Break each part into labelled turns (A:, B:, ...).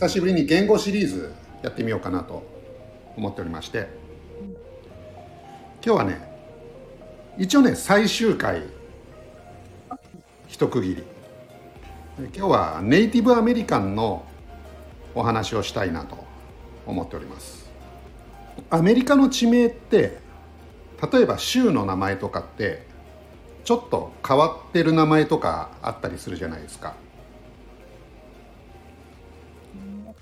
A: 久しぶりに言語シリーズやってみようかなと思っておりまして。今日はね一応ね最終回一区切り。今日はネイティブアメリカンのお話をしたいなと思っております。アメリカの地名って例えば州の名前とかってちょっと変わってる名前とかあったりするじゃないですか。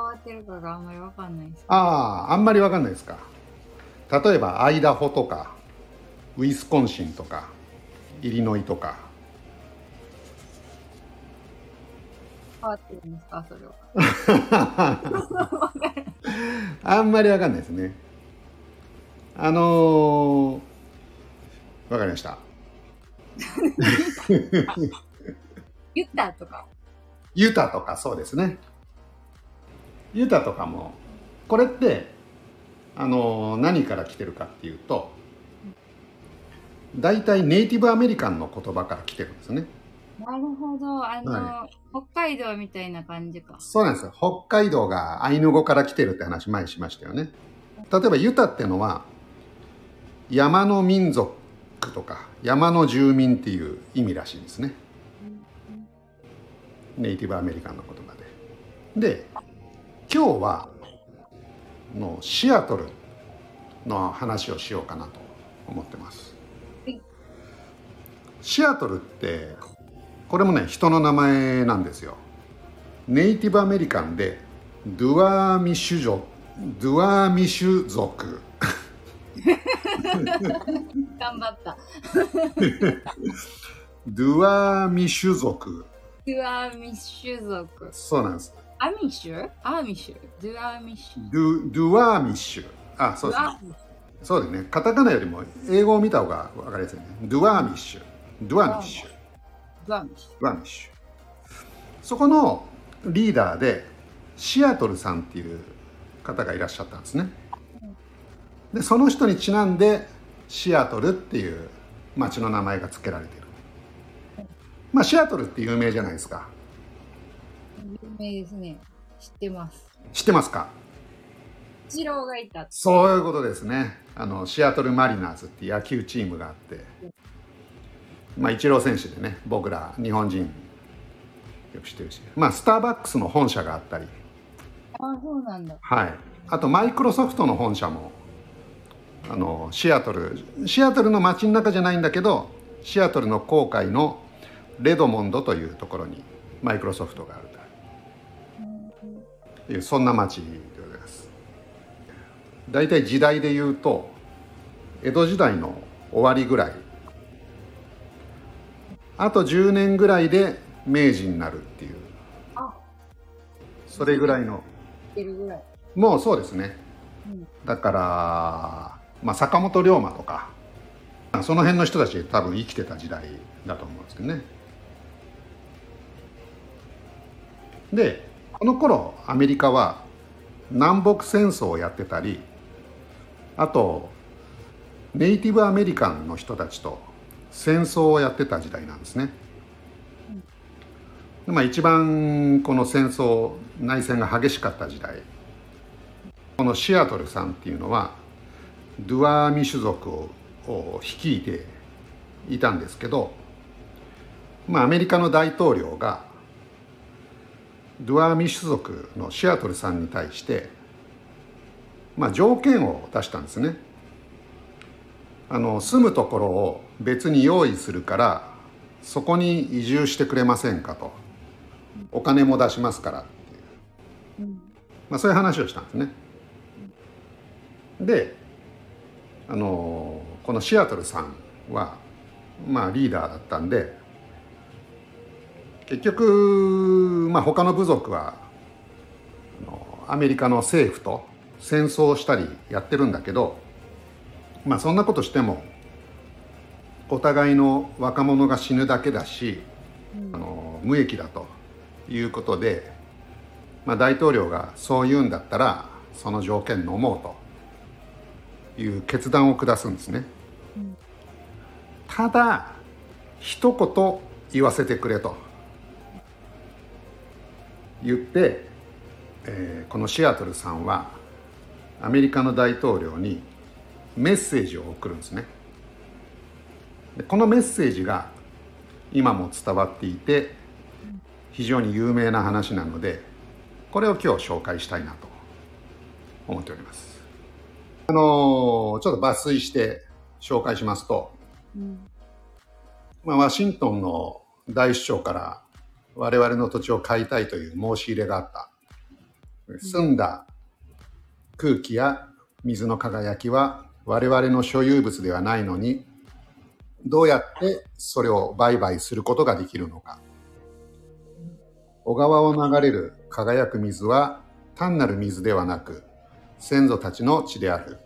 B: 変わってるかがあんまりわかんないです。
A: あああんまりわかんないですか例えばアイダホとかウィスコンシンとかイリノイとか
B: 変わってるんですかそれは。
A: あんまりわかんないです ねあのーわかりました
B: ユタとか。
A: ユタとかそうですねユタとかもこれってあの何から来てるかっていうと大体ネイティブアメリカンの言葉から来てるんですね。
B: なるほど。あの、
A: は
B: 北海道みたいな感じか。
A: そうなんですよ。北海道がアイヌ語から来てるって話前にしましたよね。例えばユタってのは山の民族とか山の住民っていう意味らしいですね。ネイティブアメリカンの言葉で。で今日はのシアトルの話をしようかなと思ってます。
B: はい。
A: シアトルってこれもね人の名前なんですよ。ネイティブアメリカンでドゥアーミシュ族ドゥアーミシュ族。
B: 頑張った。
A: ドゥアーミシュ族。
B: ドゥアーミッ シュ族。
A: そうなんです
B: アミッシュ？アーミッシュ？ドゥアーミッシュ？
A: ドゥドゥアーミッシュ。あそうですね。そうですね。カタカナよりも英語を見た方が分かりやすいね。ドゥアーミッシュ。ドゥアーミッシュ。
B: ュドゥアーミッシ
A: ドゥアーミッシュ。そこのリーダーでシアトルさんっていう方がいらっしゃったんですね。でその人にちなんでシアトルっていう町の名前が付けられている。まあシアトルって有名じゃないですか
B: 名ですね。知ってます。
A: 知ってますか？
B: イチローがいた。
A: そういうことですねあのシアトルマリナーズっていう野球チームがあってまあイチロー選手でね僕ら日本人よく知ってるしまあスターバックスの本社があったり
B: あ、そうなんだ。
A: はいあとマイクロソフトの本社もあのシアトルシアトルの街の中じゃないんだけどシアトルの郊外のレドモンドというところにマイクロソフトがあるというそんな街でございます。大体時代で言うと江戸時代の終わりぐらい。あと10年ぐらいで明治になるっていう。
B: あ、
A: それぐらいの。もうそうですね。
B: うん。
A: だから、まあ、坂本龍馬とか。まあその辺の人たち多分生きてた時代だと思うんですけどね。でこの頃アメリカは南北戦争をやってたりあとネイティブアメリカンの人たちと戦争をやってた時代なんですね。まあ、一番この戦争内戦が激しかった時代このシアトルさんっていうのはドゥアーミ種族を率いていたんですけど、まあ、アメリカの大統領がドゥアーミ種族のシアトルさんに対して、まあ、条件を出したんですね。あの住むところを別に用意するからそこに移住してくれませんかとお金も出しますからっていう、
B: うん。
A: まあ、そういう話をしたんですね。であのこのシアトルさんはまあリーダーだったんで結局、まあ、他の部族はアメリカの政府と戦争をしたりやってるんだけどまあそんなことしてもお互いの若者が死ぬだけだしあの無益だということで、まあ、大統領がそう言うんだったらその条件飲もうという決断を下すんですね。ただ一言言わせてくれと言ってえーこのシアトルさんはアメリカの大統領にメッセージを送るんですねでこのメッセージが今も伝わっていて非常に有名な話なのでこれを今日紹介したいなと思っておりますあのーちょっと抜粋して紹介しますと、
B: うん。
A: まあ、ワシントンの大首長から我々の土地を買いたいという申し入れがあった。澄んだ空気や水の輝きは我々の所有物ではないのにどうやってそれを売買することができるのか。小川を流れる輝く水は単なる水ではなく先祖たちの血である。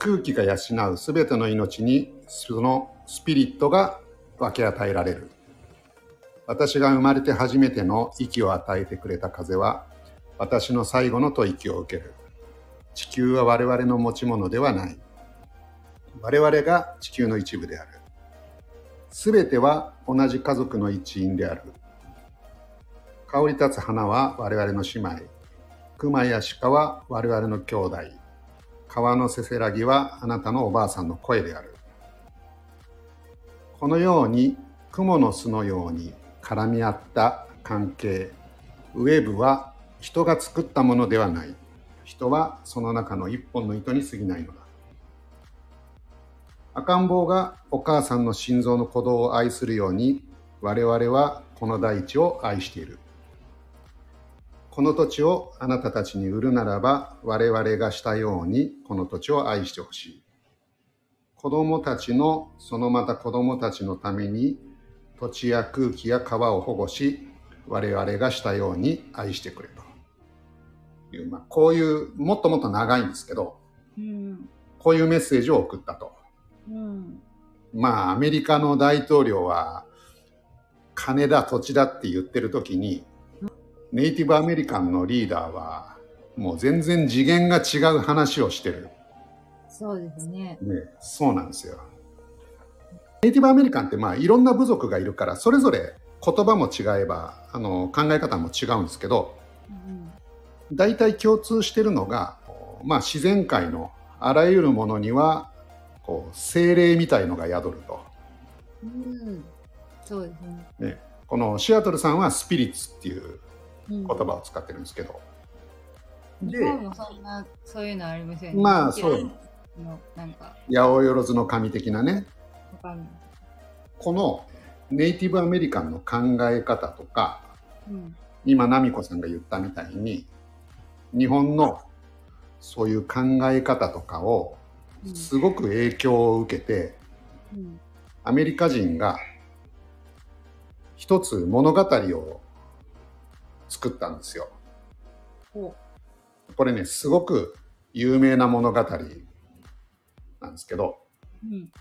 A: 空気が養うすべての命にそのスピリットが分け与えられる。私が生まれて初めての息を与えてくれた風は私の最後の吐息を受ける。地球は我々の持ち物ではない。我々が地球の一部である。すべては同じ家族の一員である。香り立つ花は我々の姉妹。熊や鹿は我々の兄弟。川のせせらぎはあなたのおばあさんの声である。このように雲の巣のように絡み合った関係ウェーブは人が作ったものではない。人はその中の一本の糸に過ぎないのだ。赤ん坊がお母さんの心臓の鼓動を愛するように我々はこの大地を愛している。この土地をあなたたちに売るならば我々がしたようにこの土地を愛してほしい。子供たちのそのまた子供たちのために土地や空気や川を保護し我々がしたように愛してくれという、まあ、こういうもっともっと長いんですけど
B: うん。
A: こういうメッセージを送ったと
B: うん。
A: まあアメリカの大統領は金だ土地だって言ってる時にネイティブアメリカンのリーダーはもう全然次元が違う話をしてる
B: そうですね。
A: ね、そうなんですよ。ネイティブアメリカンってまあいろんな部族がいるからそれぞれ言葉も違えばあの考え方も違うんですけど
B: うん。
A: 大体共通してるのが、まあ、自然界のあらゆるものにはこう精霊みたいのが宿ると、
B: うん。そうですね。
A: ね、このシアトルさんはスピリッツっていう
B: うん
A: 言葉を使ってるんですけど
B: 日
A: で
B: 本もそんな、そういうのありますよね。
A: まあそう
B: の、なんか、
A: 八百万の神的なね。このネイティブアメリカンの考え方とか
B: うん。
A: 今奈美子さんが言ったみたいに日本のそういう考え方とかを
B: うん
A: すごく影響を受けて
B: うん。
A: アメリカ人が一つ物語を作ったんですよ。
B: ほ
A: これねすごく有名な物語なんですけど
B: う。うん。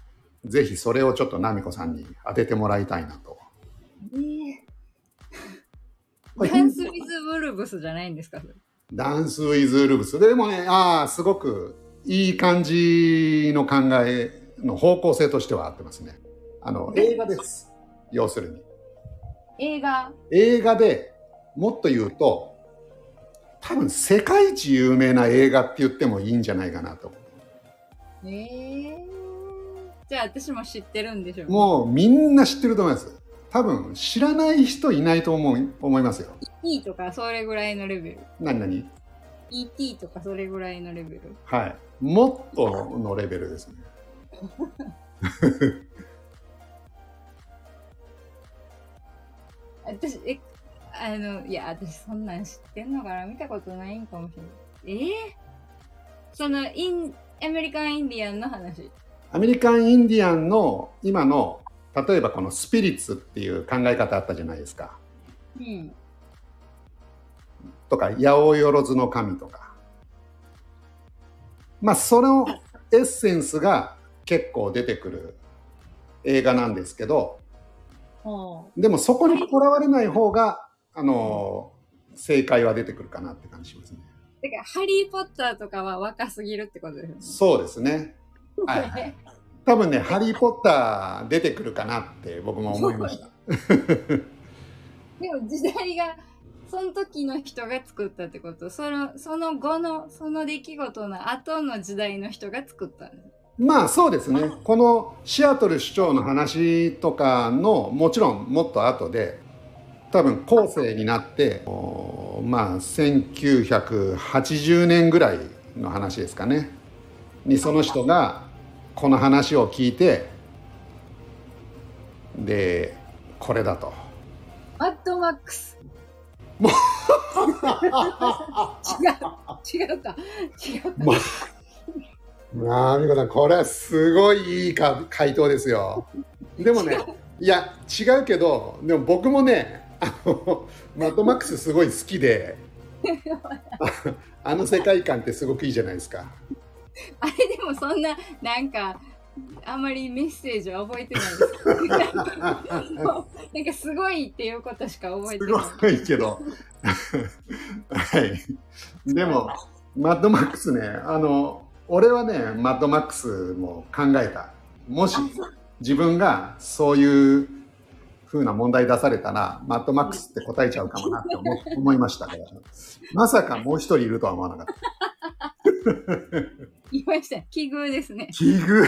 A: ぜひそれをちょっと奈美子さんに当ててもらいたいなと。
B: えダンス・ウィズ・ブルブスじゃないんですか？
A: ダンス・ウィズ・ルブス。でもね、ああ、すごくいい感じの考えの方向性としては合ってますね。あの、映画です。要するに。
B: 映画？
A: 映画でもっと言うと、多分世界一有名な映画って言ってもいいんじゃないかなと。
B: ええじゃあ私も知ってるんでしょうね
A: もうみんな知ってると思います。多分知らない人いないと思う思いますよ。
B: E とかそれぐらいのレベル。
A: 何何
B: ？ET とかそれぐらいのレベル。
A: はい。もっとのレベルですね。
B: 私、え、あの、いや、私そんなん知ってんのかな？見たことないんかもしれない。ええその、イン、アメリカンインディアンの話。
A: アメリカンインディアンの今の例えばこのスピリッツっていう考え方あったじゃないですか。
B: うん。
A: とか八百万の神とか。まあそのエッセンスが結構出てくる映画なんですけど
B: ほ
A: でもそこにとらわれない方があの正解は出てくるかなって感じしますね。
B: う。てか、ハリー・ポッターとかは若すぎるってことですよね。
A: そうですね。はいはい。多分ね、ハリー・ポッター出てくるかなって僕も思いました。
B: でも時代がその時の人が作ったってこと？そのその後のその出来事の後の時代の人が作ったんです
A: まあそうですね。このシアトル市長の話とかのもちろんもっと後で多分後世になっておまあ1980年ぐらいの話ですかねにその人がこの話を聞いてでこれだと。
B: マッドマックス
A: も
B: 違う。違うか。違うか、
A: ままあ美子さんこれはすごいいいか回答ですよ。でもねいや違うけどでも僕もねあのマッドマックスすごい好きであ あの世界観ってすごくいいじゃないですか
B: あれでもそんななんかあんまりメッセージは覚えてないです。なんかなんかすごいっていうことしか覚えて
A: す
B: ない。
A: ごいけど。はい。でもマッドマックスね。あの俺はねマッドマックスも考えた。もし自分がそういう風な問題出されたらマッドマックスって答えちゃうかもなって思思いましたからまさかもう一人いるとは思わなかった
B: 言いました奇遇ですね。
A: 奇遇。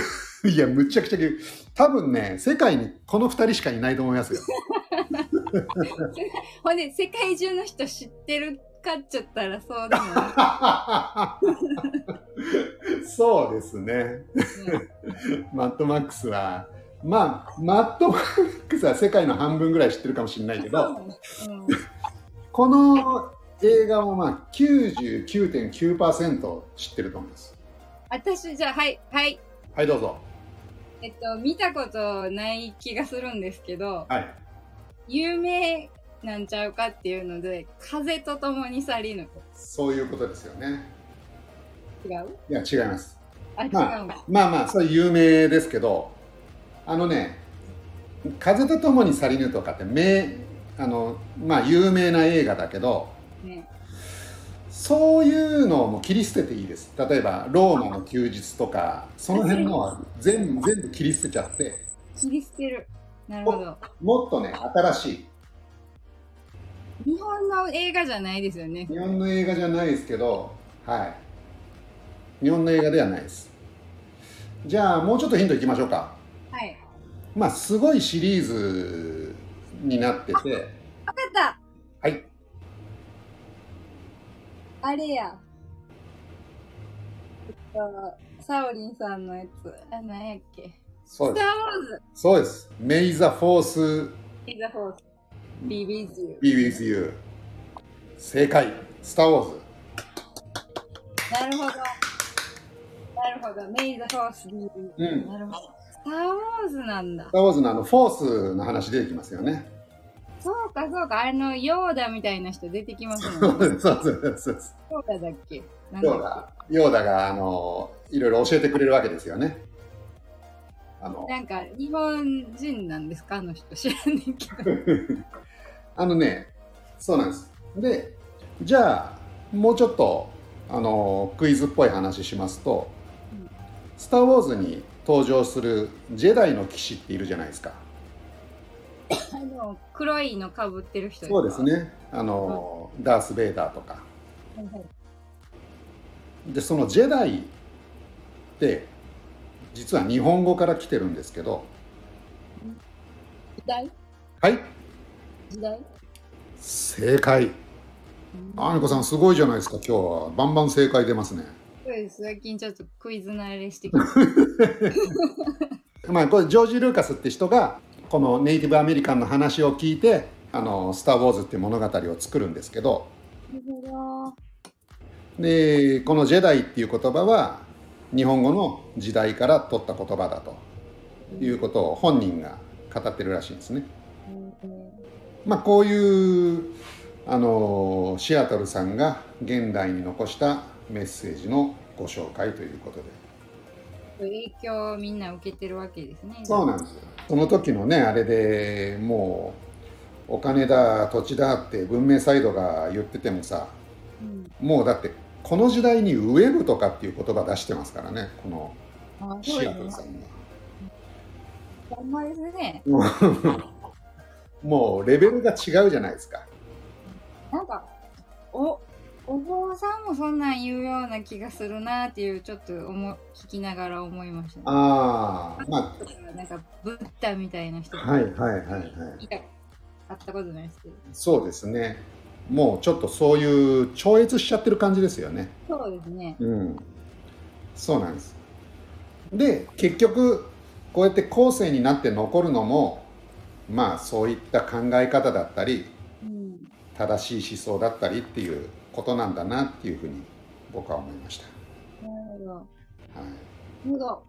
A: いやむちゃくちゃ奇遇。多分ね世界にこの二人しかいないと思いますよ。
B: ほんで世界中の人知ってるかっちゃったらそうでもない。
A: そうですね。マッドマックスはまあマッドマックスは世界の半分ぐらい知ってるかもしれないけど
B: うん。
A: この映画はまあ99.9%知ってると思います
B: 私じゃあはいはい。
A: はいどうぞ。
B: えっと見たことない気がするんですけど
A: はい。
B: 有名なんちゃうかっていうので風と共に去りぬ
A: そういうことですよね。
B: 違う？
A: いや違います。
B: あ違う
A: ま
B: んだ。
A: まあまあそれ有名ですけどあのね「風と共に去りぬ」とかって名あのまあ有名な映画だけど
B: ね
A: そういうのも切り捨てていいです。例えば「ローマの休日」とかその辺のは全部全部切り捨てちゃって。
B: 切り捨てる。なるほど。
A: もっとね新しい。
B: 日本の映画じゃないですよね。
A: 日本の映画じゃないですけどはい。日本の映画ではないです。じゃあもうちょっとヒントいきましょうか。
B: はい。
A: まあすごいシリーズになってて。
B: 分かった。
A: はい
B: あれや。えっとサオリンさんのやつ。あ何やっけ。
A: そうです。
B: スター・ウォーズ。
A: そうです。May the Force
B: Is the Force Be with you
A: be with you。正解。スター・ウォーズ。
B: なるほど。なるほど。May the Force be with you、
A: うん。
B: なるほど。スター・ウォーズなんだ。
A: スター・ウォーズのあの、フォースの話出てきますよね。
B: そうかそうかあのヨーダみたいな人出てきます
A: そ
B: もんね
A: うそうそうそう。
B: ヨーダだっけ？なんだっ
A: ヨーダ。ヨーダが、あの、いろいろ教えてくれるわけですよね。あの
B: け、なんか日本人なんですか？あの人知らんねんけど
A: あのね、そうなんです。で、じゃあ、もうちょっと、あの、クイズっぽい話しますと、
B: うん
A: スター・ウォーズに登場するジェダイの騎士っているじゃないですか。
B: あの黒いのかぶってる人
A: そうですね。あの、ダース・ベイダーとか。
B: はいはい
A: で、そのジェダイって、実は日本語から来てるんですけど、
B: 時代？
A: はい、
B: 時代？
A: 正解。あみこさん、すごいじゃないですか、今日は。バンバン正解出ますね。
B: そうです最近ちょっとクイズ慣れしてきて
A: まあ、これジョージ・ルーカスって人がこのネイティブアメリカンの話を聞いて「あのスター・ウォーズ」っていう物語を作るんですけどでこの「ジェダイ」っていう言葉は日本語の時代から取った言葉だということを本人が語ってるらしいんですね。まあ、こういうあのシアトルさんが現代に残したメッセージのご紹介ということで。
B: 影響をみんな受けてるわけですね。
A: そうなんですよ。その時のねあれでもうお金だ土地だって文明サイドが言っててもさ
B: うん。
A: もうだってこの時代にウェブとかっていう言葉出してますからねこのシアトルさんが
B: ほんまですね。
A: も うもうレベルが違うじゃないですか。
B: なんか、お、お坊さんもそんなん言うような気がするなっていう、ちょっと思聞きながら思いました、ね。
A: ああま
B: なんか、ブッダみたいな人
A: あはいはいはいはい
B: いた、会ったことないですけど。
A: そうですねもうちょっとそういう超越しちゃってる感じですよね
B: そうですね。
A: うんそうなんですで結局こうやって後世になって残るのもまあそういった考え方だったり
B: うん。
A: 正しい思想だったりっていうことなんだなっていうふうに僕は思いました。
B: なるほど。
A: はい
B: なるほど。